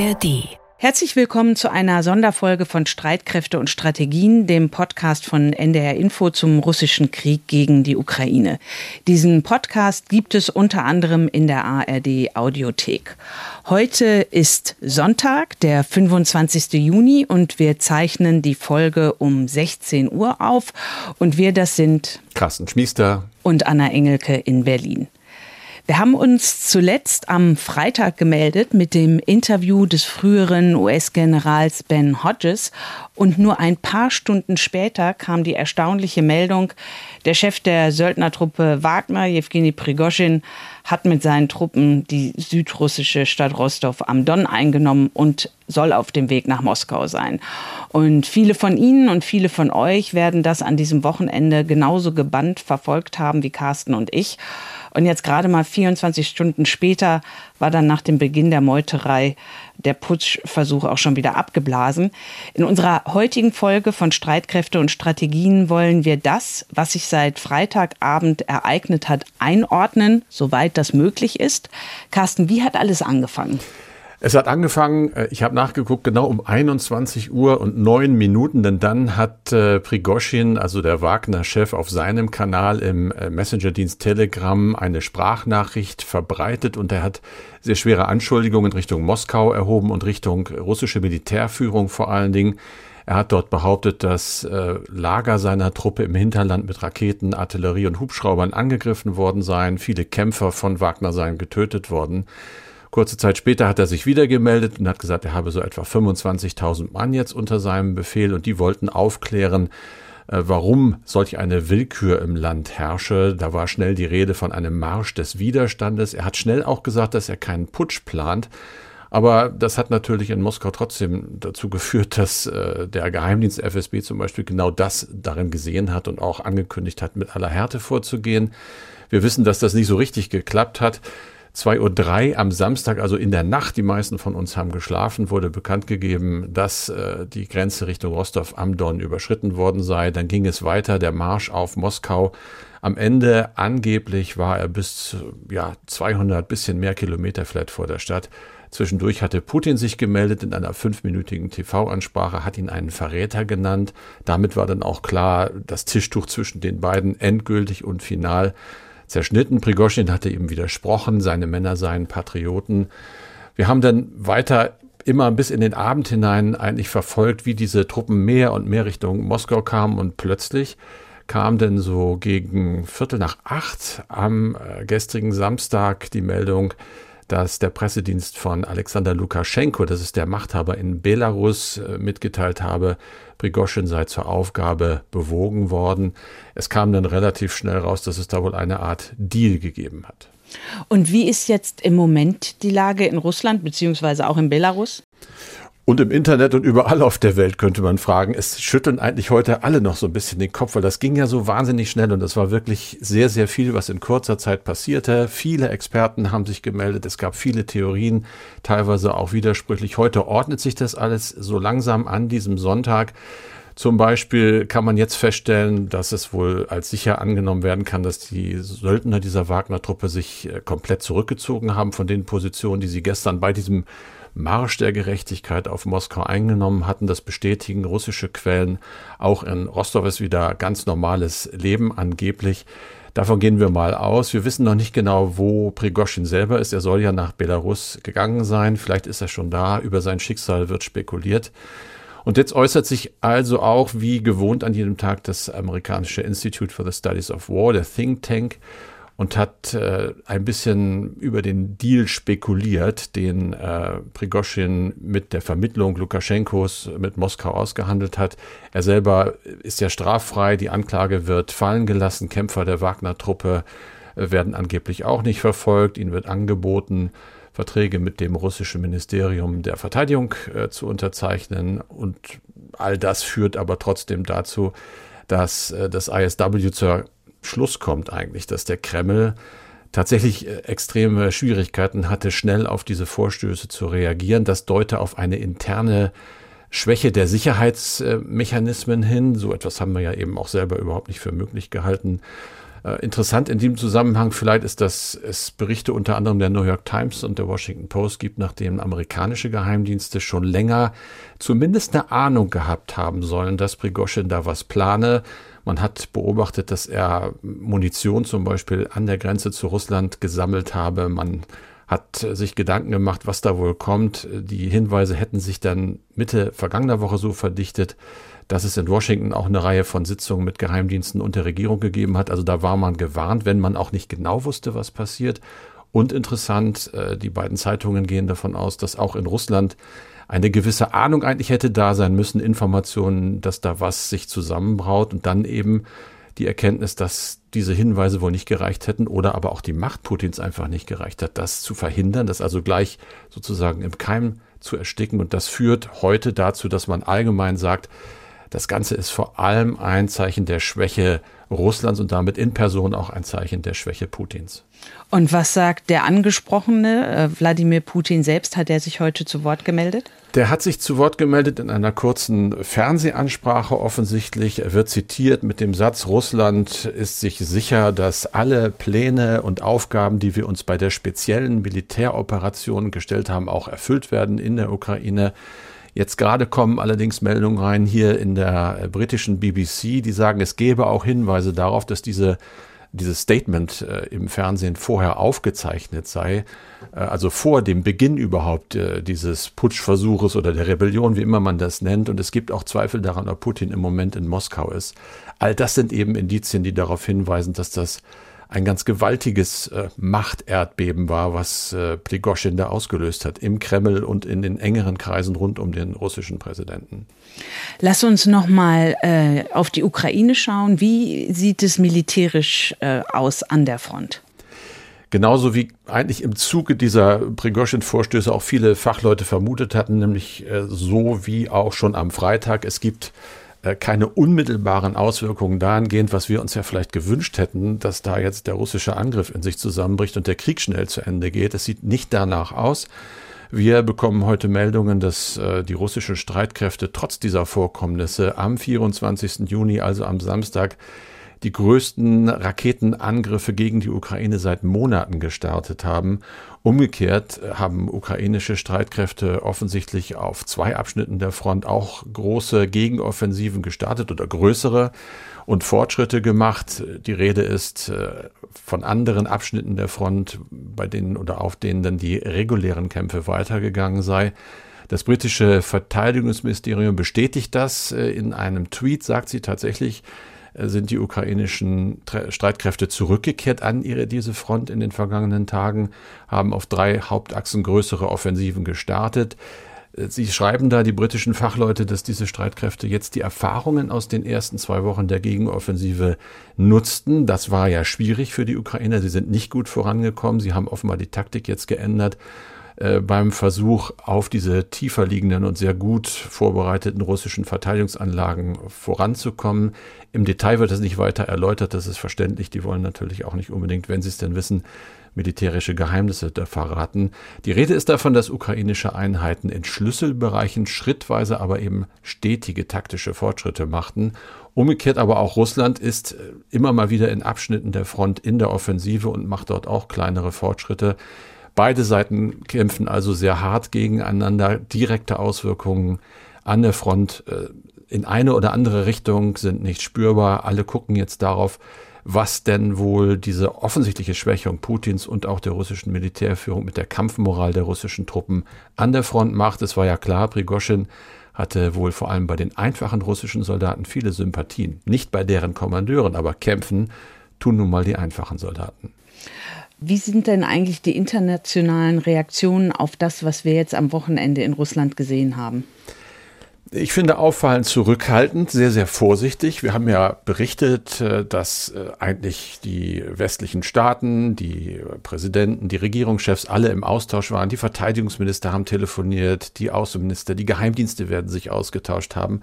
ARD Herzlich willkommen zu einer Sonderfolge von Streitkräfte und Strategien, dem Podcast von NDR Info zum russischen Krieg gegen die Ukraine. Diesen Podcast gibt es unter anderem in der ARD Audiothek. Heute ist Sonntag, der 25. Juni und wir zeichnen die Folge um 16 Uhr auf und wir das sind Carsten Schmiester und Anna Engelke in Berlin. Wir haben uns zuletzt am Freitag gemeldet mit dem Interview des früheren US-Generals Ben Hodges und nur ein paar Stunden später kam die erstaunliche Meldung, der Chef der Söldnertruppe Wagner, Jewgeni Prigoschin, hat mit seinen Truppen die südrussische Stadt Rostov am Don eingenommen und soll auf dem Weg nach Moskau sein. Und viele von Ihnen und viele von euch werden das an diesem Wochenende genauso gebannt verfolgt haben wie Carsten und ich. Und jetzt gerade mal 24 Stunden später war dann nach dem Beginn der Meuterei der Putschversuch auch schon wieder abgeblasen. In unserer heutigen Folge von Streitkräfte und Strategien wollen wir das, was sich seit Freitagabend ereignet hat, einordnen, soweit das möglich ist. Carsten, wie hat alles angefangen? Es hat angefangen, äh, ich habe nachgeguckt, genau um 21 Uhr und neun Minuten, denn dann hat äh, Prigoschin, also der Wagner-Chef, auf seinem Kanal im äh, Messenger-Dienst Telegram eine Sprachnachricht verbreitet und er hat sehr schwere Anschuldigungen Richtung Moskau erhoben und Richtung russische Militärführung vor allen Dingen. Er hat dort behauptet, dass äh, Lager seiner Truppe im Hinterland mit Raketen, Artillerie und Hubschraubern angegriffen worden seien. Viele Kämpfer von Wagner seien getötet worden. Kurze Zeit später hat er sich wieder gemeldet und hat gesagt, er habe so etwa 25.000 Mann jetzt unter seinem Befehl und die wollten aufklären, äh, warum solch eine Willkür im Land herrsche. Da war schnell die Rede von einem Marsch des Widerstandes. Er hat schnell auch gesagt, dass er keinen Putsch plant. Aber das hat natürlich in Moskau trotzdem dazu geführt, dass äh, der Geheimdienst FSB zum Beispiel genau das darin gesehen hat und auch angekündigt hat, mit aller Härte vorzugehen. Wir wissen, dass das nicht so richtig geklappt hat. 2.03 Uhr am Samstag, also in der Nacht, die meisten von uns haben geschlafen, wurde bekannt gegeben, dass äh, die Grenze Richtung Rostov am Don überschritten worden sei. Dann ging es weiter, der Marsch auf Moskau. Am Ende angeblich war er bis ja, 200, bisschen mehr Kilometer vielleicht vor der Stadt. Zwischendurch hatte Putin sich gemeldet in einer fünfminütigen TV-Ansprache, hat ihn einen Verräter genannt. Damit war dann auch klar, das Tischtuch zwischen den beiden endgültig und final zerschnitten. Prigoschin hatte ihm widersprochen, seine Männer seien Patrioten. Wir haben dann weiter immer bis in den Abend hinein eigentlich verfolgt, wie diese Truppen mehr und mehr Richtung Moskau kamen und plötzlich kam denn so gegen Viertel nach acht am äh, gestrigen Samstag die Meldung, dass der Pressedienst von Alexander Lukaschenko, das ist der Machthaber in Belarus, äh, mitgeteilt habe, Prigoschin sei zur Aufgabe bewogen worden. Es kam dann relativ schnell raus, dass es da wohl eine Art Deal gegeben hat. Und wie ist jetzt im Moment die Lage in Russland beziehungsweise auch in Belarus? Und im Internet und überall auf der Welt könnte man fragen, es schütteln eigentlich heute alle noch so ein bisschen den Kopf, weil das ging ja so wahnsinnig schnell und es war wirklich sehr, sehr viel, was in kurzer Zeit passierte. Viele Experten haben sich gemeldet, es gab viele Theorien, teilweise auch widersprüchlich. Heute ordnet sich das alles so langsam an diesem Sonntag. Zum Beispiel kann man jetzt feststellen, dass es wohl als sicher angenommen werden kann, dass die Söldner dieser Wagner-Truppe sich äh, komplett zurückgezogen haben von den Positionen, die sie gestern bei diesem Marsch der Gerechtigkeit auf Moskau eingenommen hatten. Das bestätigen russische Quellen. Auch in Rostov ist wieder ganz normales Leben angeblich. Davon gehen wir mal aus. Wir wissen noch nicht genau, wo Prigoschin selber ist. Er soll ja nach Belarus gegangen sein. Vielleicht ist er schon da. Über sein Schicksal wird spekuliert. Und jetzt äußert sich also auch wie gewohnt an jedem Tag das amerikanische Institute for the Studies of War, der Think Tank, und hat äh, ein bisschen über den Deal spekuliert, den äh, Prigoschin mit der Vermittlung Lukaschenkos mit Moskau ausgehandelt hat. Er selber ist ja straffrei, die Anklage wird fallen gelassen, Kämpfer der Wagner-Truppe äh, werden angeblich auch nicht verfolgt, ihnen wird angeboten, Verträge mit dem russischen Ministerium der Verteidigung äh, zu unterzeichnen und all das führt aber trotzdem dazu, dass äh, das ISW zur Schluss kommt eigentlich, dass der Kreml tatsächlich äh, extreme Schwierigkeiten hatte, schnell auf diese Vorstöße zu reagieren. Das deute auf eine interne Schwäche der Sicherheitsmechanismen hin. So etwas haben wir ja eben auch selber überhaupt nicht für möglich gehalten. Äh, interessant in diesem Zusammenhang vielleicht ist, dass es Berichte unter anderem der New York Times und der Washington Post gibt, nachdem amerikanische Geheimdienste schon länger zumindest eine Ahnung gehabt haben sollen, dass Prigozhin da was plane. Man hat beobachtet, dass er Munition zum Beispiel an der Grenze zu Russland gesammelt habe. Man hat sich Gedanken gemacht, was da wohl kommt. Die Hinweise hätten sich dann Mitte vergangener Woche so verdichtet, dass es in Washington auch eine Reihe von Sitzungen mit Geheimdiensten und der Regierung gegeben hat. Also da war man gewarnt, wenn man auch nicht genau wusste, was passiert. Und interessant, äh, die beiden Zeitungen gehen davon aus, dass auch in Russland eine gewisse Ahnung eigentlich hätte da sein müssen, Informationen, dass da was sich zusammenbraut und dann eben die Erkenntnis, dass diese Hinweise wohl nicht gereicht hätten oder aber auch die Macht Putins einfach nicht gereicht hat, das zu verhindern, das also gleich sozusagen im Keim zu ersticken. Und das führt heute dazu, dass man allgemein sagt, das Ganze ist vor allem ein Zeichen der Schwäche Russlands und damit in Person auch ein Zeichen der Schwäche Putins. Und was sagt der angesprochene äh, Wladimir Putin selbst? Hat er sich heute zu Wort gemeldet? Der hat sich zu Wort gemeldet in einer kurzen Fernsehansprache offensichtlich. Er wird zitiert mit dem Satz, Russland ist sich sicher, dass alle Pläne und Aufgaben, die wir uns bei der speziellen Militäroperation gestellt haben, auch erfüllt werden in der Ukraine. Jetzt gerade kommen allerdings Meldungen rein hier in der äh, britischen BBC, die sagen, es gäbe auch Hinweise darauf, dass diese dieses Statement äh, im Fernsehen vorher aufgezeichnet sei, äh, also vor dem Beginn überhaupt äh, dieses Putschversuches oder der Rebellion, wie immer man das nennt. Und es gibt auch Zweifel daran, ob Putin im Moment in Moskau ist. All das sind eben Indizien, die darauf hinweisen, dass das ein ganz gewaltiges äh, Machterdbeben war, was äh, Pligoschin da ausgelöst hat im Kreml und in den engeren Kreisen rund um den russischen Präsidenten. Lass uns noch mal äh, auf die Ukraine schauen. Wie sieht es militärisch äh, aus an der Front? Genauso wie eigentlich im Zuge dieser Prigozhin-Vorstöße auch viele Fachleute vermutet hatten, nämlich äh, so wie auch schon am Freitag. Es gibt keine unmittelbaren Auswirkungen dahingehend, was wir uns ja vielleicht gewünscht hätten, dass da jetzt der russische Angriff in sich zusammenbricht und der Krieg schnell zu Ende geht. Es sieht nicht danach aus. Wir bekommen heute Meldungen, dass äh, die russischen Streitkräfte trotz dieser Vorkommnisse am 24. Juni, also am Samstag, die größten Raketenangriffe gegen die Ukraine seit Monaten gestartet haben. Umgekehrt haben ukrainische Streitkräfte offensichtlich auf zwei Abschnitten der Front auch große Gegenoffensiven gestartet oder größere und Fortschritte gemacht. Die Rede ist äh, von anderen Abschnitten der Front, bei denen oder auf denen dann die regulären Kämpfe weitergegangen sei. Das britische Verteidigungsministerium bestätigt das äh, in einem Tweet, sagt sie tatsächlich, sind die ukrainischen Streitkräfte zurückgekehrt an ihre, diese Front in den vergangenen Tagen, haben auf drei Hauptachsen größere Offensiven gestartet. Äh, sie schreiben da, die britischen Fachleute, dass diese Streitkräfte jetzt die Erfahrungen aus den ersten zwei Wochen der Gegenoffensive nutzten. Das war ja schwierig für die Ukrainer. Sie sind nicht gut vorangekommen. Sie haben offenbar die Taktik jetzt geändert äh, beim Versuch, auf diese tiefer liegenden und sehr gut vorbereiteten russischen Verteidigungsanlagen voranzukommen. Im Detail wird das nicht weiter erläutert, das ist verständlich. Die wollen natürlich auch nicht unbedingt, wenn sie es denn wissen, militärische Geheimnisse verraten. Die Rede ist davon, dass ukrainische Einheiten in Schlüsselbereichen schrittweise, aber eben stetige taktische Fortschritte machten. Umgekehrt aber auch Russland ist äh, immer mal wieder in Abschnitten der Front in der Offensive und macht dort auch kleinere Fortschritte. Beide Seiten kämpfen also sehr hart gegeneinander. Direkte Auswirkungen an der Front äh, in eine oder andere Richtung sind nicht spürbar. Alle gucken jetzt darauf, was denn wohl diese offensichtliche Schwächung Putins und auch der russischen Militärführung mit der Kampfmoral der russischen Truppen an der Front macht. Es war ja klar, Prigoschin hatte wohl vor allem bei den einfachen russischen Soldaten viele Sympathien. Nicht bei deren Kommandeuren, aber kämpfen tun nun mal die einfachen Soldaten. Wie sind denn eigentlich die internationalen Reaktionen auf das, was wir jetzt am Wochenende in Russland gesehen haben? Ich finde auffallend zurückhaltend, sehr, sehr vorsichtig. Wir haben ja berichtet, äh, dass äh, eigentlich die westlichen Staaten, die Präsidenten, die Regierungschefs alle im Austausch waren. Die Verteidigungsminister haben telefoniert, die Außenminister, die Geheimdienste werden sich ausgetauscht haben.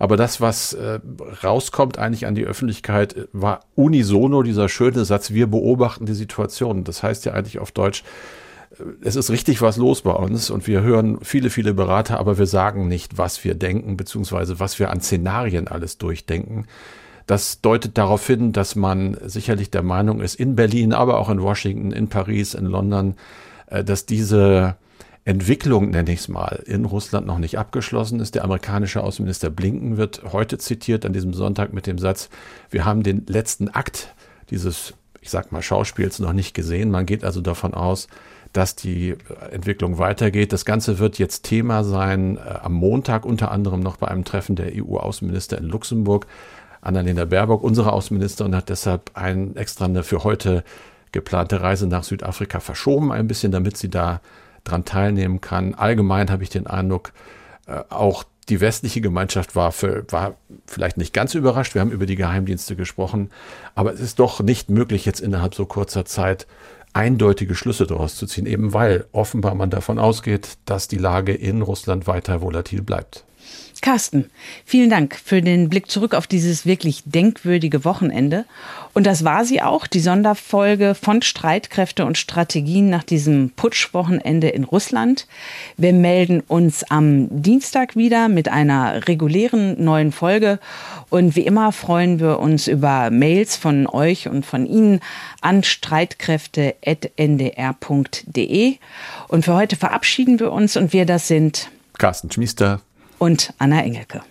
Aber das, was äh, rauskommt eigentlich an die Öffentlichkeit, war unisono dieser schöne Satz, wir beobachten die Situation. Das heißt ja eigentlich auf Deutsch, es ist richtig was los bei uns und wir hören viele, viele Berater, aber wir sagen nicht, was wir denken, beziehungsweise was wir an Szenarien alles durchdenken. Das deutet darauf hin, dass man sicherlich der Meinung ist, in Berlin, aber auch in Washington, in Paris, in London, äh, dass diese Entwicklung, nenne ich es mal, in Russland noch nicht abgeschlossen ist. Der amerikanische Außenminister Blinken wird heute zitiert an diesem Sonntag mit dem Satz, wir haben den letzten Akt dieses, ich sag mal, Schauspiels noch nicht gesehen. Man geht also davon aus, dass die Entwicklung weitergeht. Das Ganze wird jetzt Thema sein äh, am Montag unter anderem noch bei einem Treffen der EU-Außenminister in Luxemburg. Annalena Baerbock, unsere Außenministerin, hat deshalb ein extra eine für heute geplante Reise nach Südafrika verschoben, ein bisschen, damit sie da dran teilnehmen kann. Allgemein habe ich den Eindruck, äh, auch die westliche Gemeinschaft war, für, war vielleicht nicht ganz überrascht. Wir haben über die Geheimdienste gesprochen, aber es ist doch nicht möglich, jetzt innerhalb so kurzer Zeit eindeutige Schlüsse daraus zu ziehen, eben weil offenbar man davon ausgeht, dass die Lage in Russland weiter volatil bleibt. Carsten, vielen Dank für den Blick zurück auf dieses wirklich denkwürdige Wochenende. Und das war sie auch, die Sonderfolge von Streitkräfte und Strategien nach diesem Putschwochenende in Russland. Wir melden uns am Dienstag wieder mit einer regulären neuen Folge. Und wie immer freuen wir uns über Mails von euch und von Ihnen an streitkräfte.ndr.de. Und für heute verabschieden wir uns und wir das sind Carsten Schmiester und Anna Engelke.